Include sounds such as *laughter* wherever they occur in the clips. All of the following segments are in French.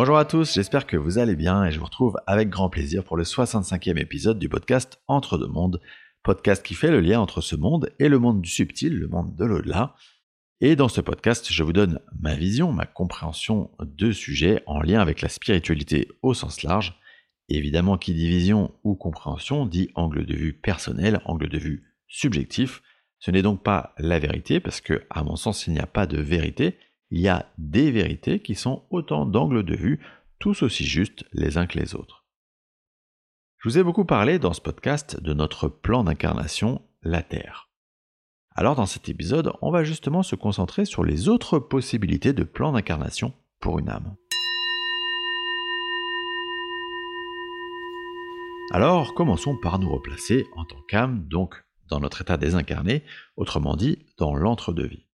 Bonjour à tous, j'espère que vous allez bien et je vous retrouve avec grand plaisir pour le 65e épisode du podcast Entre deux mondes, podcast qui fait le lien entre ce monde et le monde du subtil, le monde de l'au-delà. Et dans ce podcast, je vous donne ma vision, ma compréhension de sujets en lien avec la spiritualité au sens large. évidemment, qui dit vision ou compréhension dit angle de vue personnel, angle de vue subjectif. Ce n'est donc pas la vérité, parce que, à mon sens, il n'y a pas de vérité, il y a des vérités qui sont autant d'angles de vue, tous aussi justes les uns que les autres. Je vous ai beaucoup parlé dans ce podcast de notre plan d'incarnation, la Terre. Alors dans cet épisode, on va justement se concentrer sur les autres possibilités de plan d'incarnation pour une âme. Alors commençons par nous replacer en tant qu'âme, donc dans notre état désincarné, autrement dit dans l'entre-deux-vie.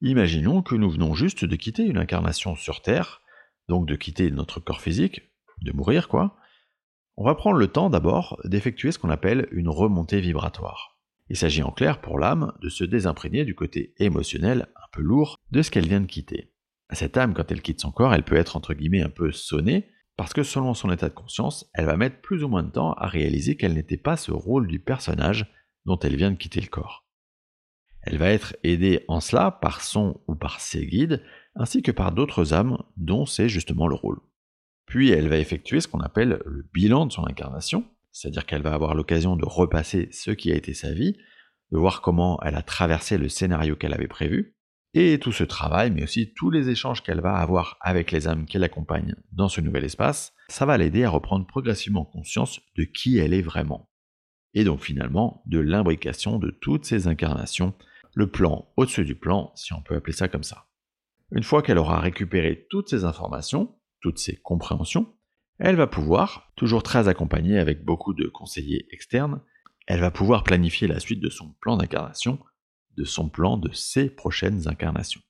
Imaginons que nous venons juste de quitter une incarnation sur Terre, donc de quitter notre corps physique, de mourir quoi. On va prendre le temps d'abord d'effectuer ce qu'on appelle une remontée vibratoire. Il s'agit en clair pour l'âme de se désimprégner du côté émotionnel un peu lourd de ce qu'elle vient de quitter. Cette âme, quand elle quitte son corps, elle peut être entre guillemets un peu sonnée, parce que selon son état de conscience, elle va mettre plus ou moins de temps à réaliser qu'elle n'était pas ce rôle du personnage dont elle vient de quitter le corps. Elle va être aidée en cela par son ou par ses guides, ainsi que par d'autres âmes dont c'est justement le rôle. Puis elle va effectuer ce qu'on appelle le bilan de son incarnation, c'est-à-dire qu'elle va avoir l'occasion de repasser ce qui a été sa vie, de voir comment elle a traversé le scénario qu'elle avait prévu, et tout ce travail, mais aussi tous les échanges qu'elle va avoir avec les âmes qui l'accompagnent dans ce nouvel espace, ça va l'aider à reprendre progressivement conscience de qui elle est vraiment. Et donc finalement de l'imbrication de toutes ces incarnations le plan au-dessus du plan, si on peut appeler ça comme ça. Une fois qu'elle aura récupéré toutes ces informations, toutes ces compréhensions, elle va pouvoir, toujours très accompagnée avec beaucoup de conseillers externes, elle va pouvoir planifier la suite de son plan d'incarnation, de son plan de ses prochaines incarnations.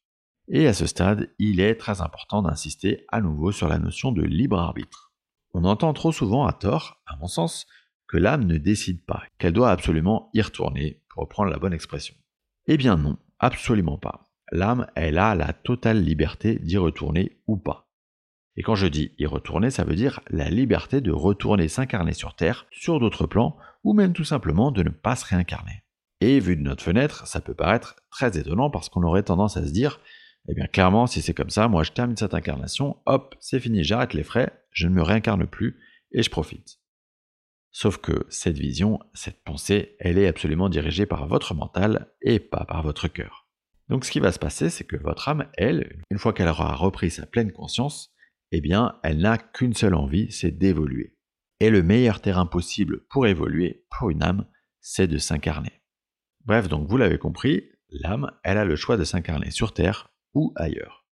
Et à ce stade, il est très important d'insister à nouveau sur la notion de libre arbitre. On entend trop souvent à tort, à mon sens, que l'âme ne décide pas, qu'elle doit absolument y retourner, pour reprendre la bonne expression. Eh bien non, absolument pas. L'âme, elle a la totale liberté d'y retourner ou pas. Et quand je dis y retourner, ça veut dire la liberté de retourner s'incarner sur Terre, sur d'autres plans, ou même tout simplement de ne pas se réincarner. Et vu de notre fenêtre, ça peut paraître très étonnant parce qu'on aurait tendance à se dire, eh bien clairement, si c'est comme ça, moi je termine cette incarnation, hop, c'est fini, j'arrête les frais, je ne me réincarne plus et je profite. Sauf que cette vision, cette pensée, elle est absolument dirigée par votre mental et pas par votre cœur. Donc ce qui va se passer, c'est que votre âme, elle, une fois qu'elle aura repris sa pleine conscience, eh bien, elle n'a qu'une seule envie, c'est d'évoluer. Et le meilleur terrain possible pour évoluer, pour une âme, c'est de s'incarner. Bref, donc vous l'avez compris, l'âme, elle a le choix de s'incarner sur Terre ou ailleurs.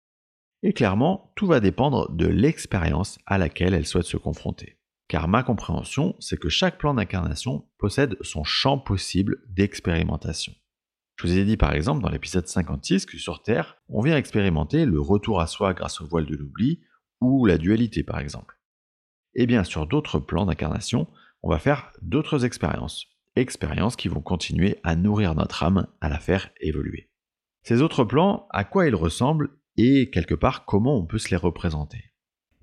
Et clairement, tout va dépendre de l'expérience à laquelle elle souhaite se confronter car ma compréhension, c'est que chaque plan d'incarnation possède son champ possible d'expérimentation. Je vous ai dit par exemple dans l'épisode 56 que sur Terre, on vient expérimenter le retour à soi grâce au voile de l'oubli, ou la dualité par exemple. Et eh bien sur d'autres plans d'incarnation, on va faire d'autres expériences, expériences qui vont continuer à nourrir notre âme, à la faire évoluer. Ces autres plans, à quoi ils ressemblent et quelque part comment on peut se les représenter?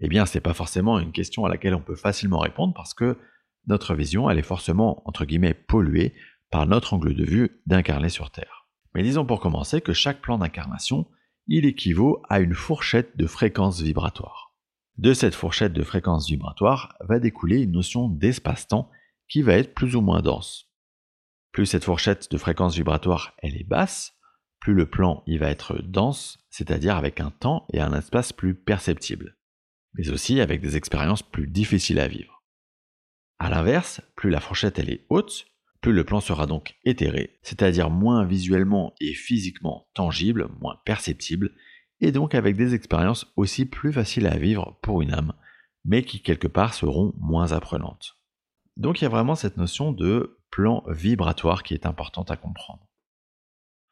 Eh bien, ce n'est pas forcément une question à laquelle on peut facilement répondre parce que notre vision, elle est forcément, entre guillemets, polluée par notre angle de vue d'incarner sur Terre. Mais disons pour commencer que chaque plan d'incarnation, il équivaut à une fourchette de fréquence vibratoire. De cette fourchette de fréquence vibratoire va découler une notion d'espace-temps qui va être plus ou moins dense. Plus cette fourchette de fréquence vibratoire elle est basse, plus le plan il va être dense, c'est-à-dire avec un temps et un espace plus perceptibles mais aussi avec des expériences plus difficiles à vivre. A l'inverse, plus la fourchette est haute, plus le plan sera donc éthéré, c'est-à-dire moins visuellement et physiquement tangible, moins perceptible, et donc avec des expériences aussi plus faciles à vivre pour une âme, mais qui quelque part seront moins apprenantes. Donc il y a vraiment cette notion de plan vibratoire qui est importante à comprendre.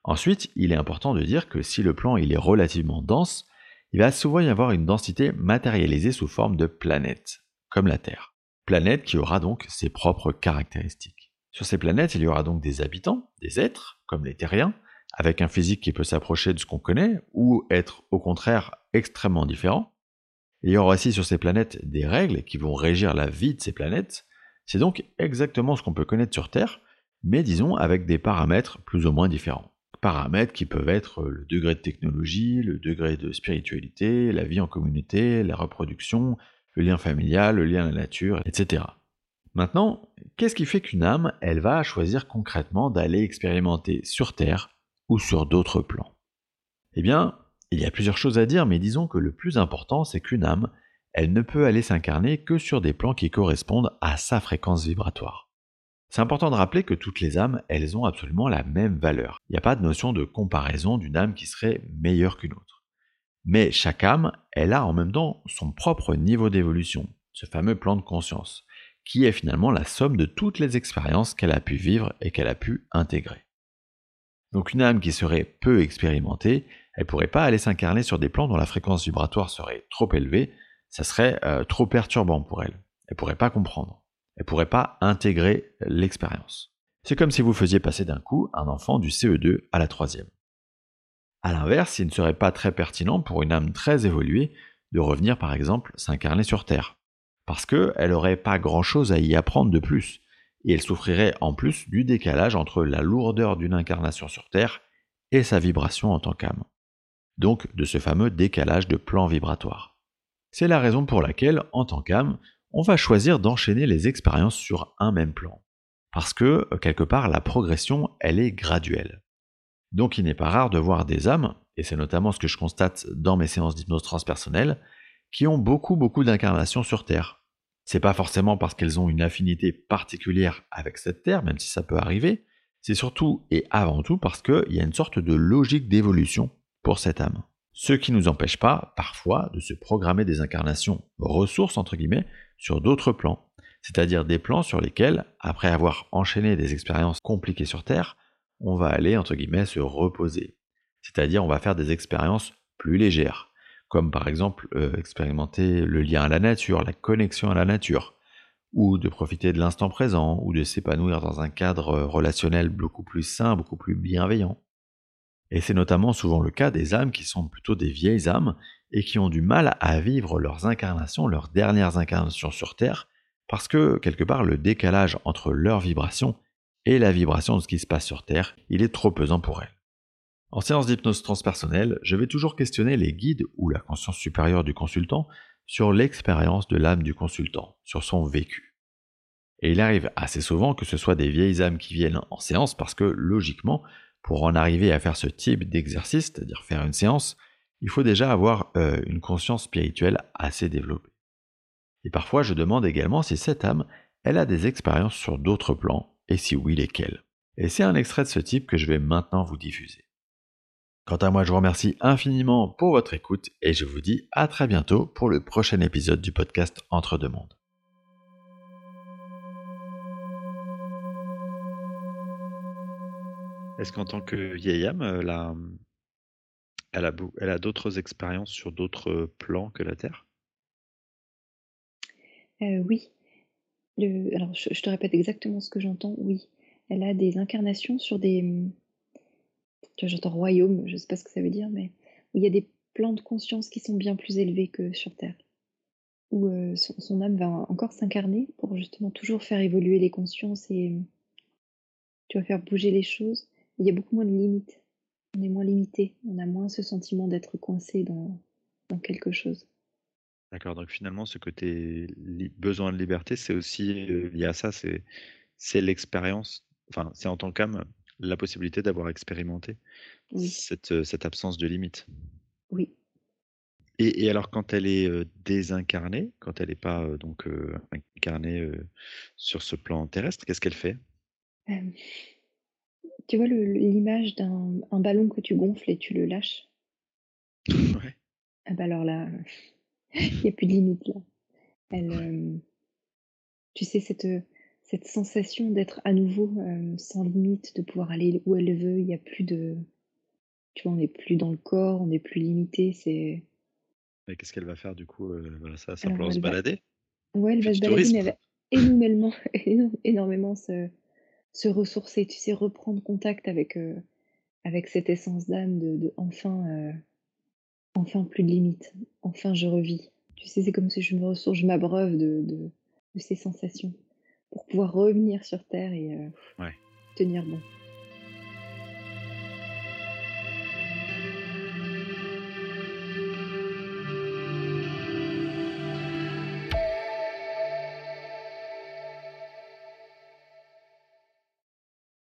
Ensuite, il est important de dire que si le plan il est relativement dense, il va souvent y avoir une densité matérialisée sous forme de planètes, comme la Terre. Planète qui aura donc ses propres caractéristiques. Sur ces planètes, il y aura donc des habitants, des êtres, comme les terriens, avec un physique qui peut s'approcher de ce qu'on connaît, ou être au contraire extrêmement différent. il y aura aussi sur ces planètes des règles qui vont régir la vie de ces planètes. C'est donc exactement ce qu'on peut connaître sur Terre, mais disons avec des paramètres plus ou moins différents. Paramètres qui peuvent être le degré de technologie, le degré de spiritualité, la vie en communauté, la reproduction, le lien familial, le lien à la nature, etc. Maintenant, qu'est-ce qui fait qu'une âme, elle va choisir concrètement d'aller expérimenter sur Terre ou sur d'autres plans? Eh bien, il y a plusieurs choses à dire, mais disons que le plus important, c'est qu'une âme, elle ne peut aller s'incarner que sur des plans qui correspondent à sa fréquence vibratoire. C'est important de rappeler que toutes les âmes, elles ont absolument la même valeur. Il n'y a pas de notion de comparaison d'une âme qui serait meilleure qu'une autre. Mais chaque âme, elle a en même temps son propre niveau d'évolution, ce fameux plan de conscience, qui est finalement la somme de toutes les expériences qu'elle a pu vivre et qu'elle a pu intégrer. Donc une âme qui serait peu expérimentée, elle ne pourrait pas aller s'incarner sur des plans dont la fréquence vibratoire serait trop élevée, ça serait euh, trop perturbant pour elle. Elle ne pourrait pas comprendre. Elle ne pourrait pas intégrer l'expérience. C'est comme si vous faisiez passer d'un coup un enfant du CE2 à la troisième. A l'inverse, il ne serait pas très pertinent pour une âme très évoluée de revenir par exemple s'incarner sur Terre, parce qu'elle n'aurait pas grand-chose à y apprendre de plus, et elle souffrirait en plus du décalage entre la lourdeur d'une incarnation sur Terre et sa vibration en tant qu'âme. Donc de ce fameux décalage de plan vibratoire. C'est la raison pour laquelle, en tant qu'âme, on va choisir d'enchaîner les expériences sur un même plan. Parce que, quelque part, la progression, elle est graduelle. Donc il n'est pas rare de voir des âmes, et c'est notamment ce que je constate dans mes séances d'hypnose transpersonnelle, qui ont beaucoup beaucoup d'incarnations sur Terre. C'est pas forcément parce qu'elles ont une affinité particulière avec cette Terre, même si ça peut arriver, c'est surtout et avant tout parce qu'il y a une sorte de logique d'évolution pour cette âme. Ce qui ne nous empêche pas, parfois, de se programmer des incarnations ressources, entre guillemets, sur d'autres plans, c'est-à-dire des plans sur lesquels, après avoir enchaîné des expériences compliquées sur Terre, on va aller, entre guillemets, se reposer. C'est-à-dire, on va faire des expériences plus légères, comme par exemple euh, expérimenter le lien à la nature, la connexion à la nature, ou de profiter de l'instant présent, ou de s'épanouir dans un cadre euh, relationnel beaucoup plus sain, beaucoup plus bienveillant. Et c'est notamment souvent le cas des âmes qui sont plutôt des vieilles âmes et qui ont du mal à vivre leurs incarnations, leurs dernières incarnations sur Terre, parce que quelque part le décalage entre leurs vibrations et la vibration de ce qui se passe sur Terre, il est trop pesant pour elle. En séance d'hypnose transpersonnelle, je vais toujours questionner les guides ou la conscience supérieure du consultant sur l'expérience de l'âme du consultant, sur son vécu. Et il arrive assez souvent que ce soit des vieilles âmes qui viennent en séance parce que, logiquement, pour en arriver à faire ce type d'exercice, c'est-à-dire faire une séance, il faut déjà avoir euh, une conscience spirituelle assez développée. Et parfois, je demande également si cette âme, elle a des expériences sur d'autres plans, et si oui, lesquels. Et c'est un extrait de ce type que je vais maintenant vous diffuser. Quant à moi, je vous remercie infiniment pour votre écoute et je vous dis à très bientôt pour le prochain épisode du podcast Entre deux mondes. Est-ce qu'en tant que vieille âme, elle a, elle a, elle a d'autres expériences sur d'autres plans que la Terre? Euh, Oui alors je, te répète exactement ce que j'entends, oui. Elle a des incarnations sur des. Hum, j'entends royaume, je sais pas ce que ça veut dire, mais il y a des plans de conscience qui sont bien plus élevés que sur Terre. Où euh, son, âme va encore s'incarner pour justement toujours faire évoluer les consciences et hum, tu vas faire bouger les choses. Il y a beaucoup moins de limites. On est moins limité. On a moins ce sentiment d'être coincé dans quelque chose. D'accord, donc finalement, ce côté besoin de liberté, c'est aussi lié à ça, c'est c'est l'expérience, enfin, c'est en tant qu'âme, la possibilité d'avoir expérimenté cette, cette absence de limite. Oui. Et, alors, quand elle est désincarnée, quand elle n'est pas donc incarnée sur ce plan terrestre, qu'est-ce qu'elle fait? Tu vois l'image d'un ballon que tu gonfles et tu le lâches? Ouais. Ah bah alors là, Il n'y a plus de limite là. Elle, euh, tu sais, cette, cette sensation d'être à nouveau euh, sans limite, de pouvoir aller où elle veut, il n'y a plus de. Tu vois, on n'est plus dans le corps, on n'est plus limité. C'est. Mais qu'est-ce qu'elle va faire du coup euh, voilà, Ça va simplement se balader? Ouais, elle va se balader, mais elle va énormément, *laughs* énormément se, se ressourcer, tu sais, reprendre contact avec, avec cette essence d'âme de, de enfin enfin plus de limites, enfin je revis. Tu sais, c'est comme si je me ressource, je m'abreuve de de de ces sensations pour pouvoir revenir sur terre et Ouais. tenir bon.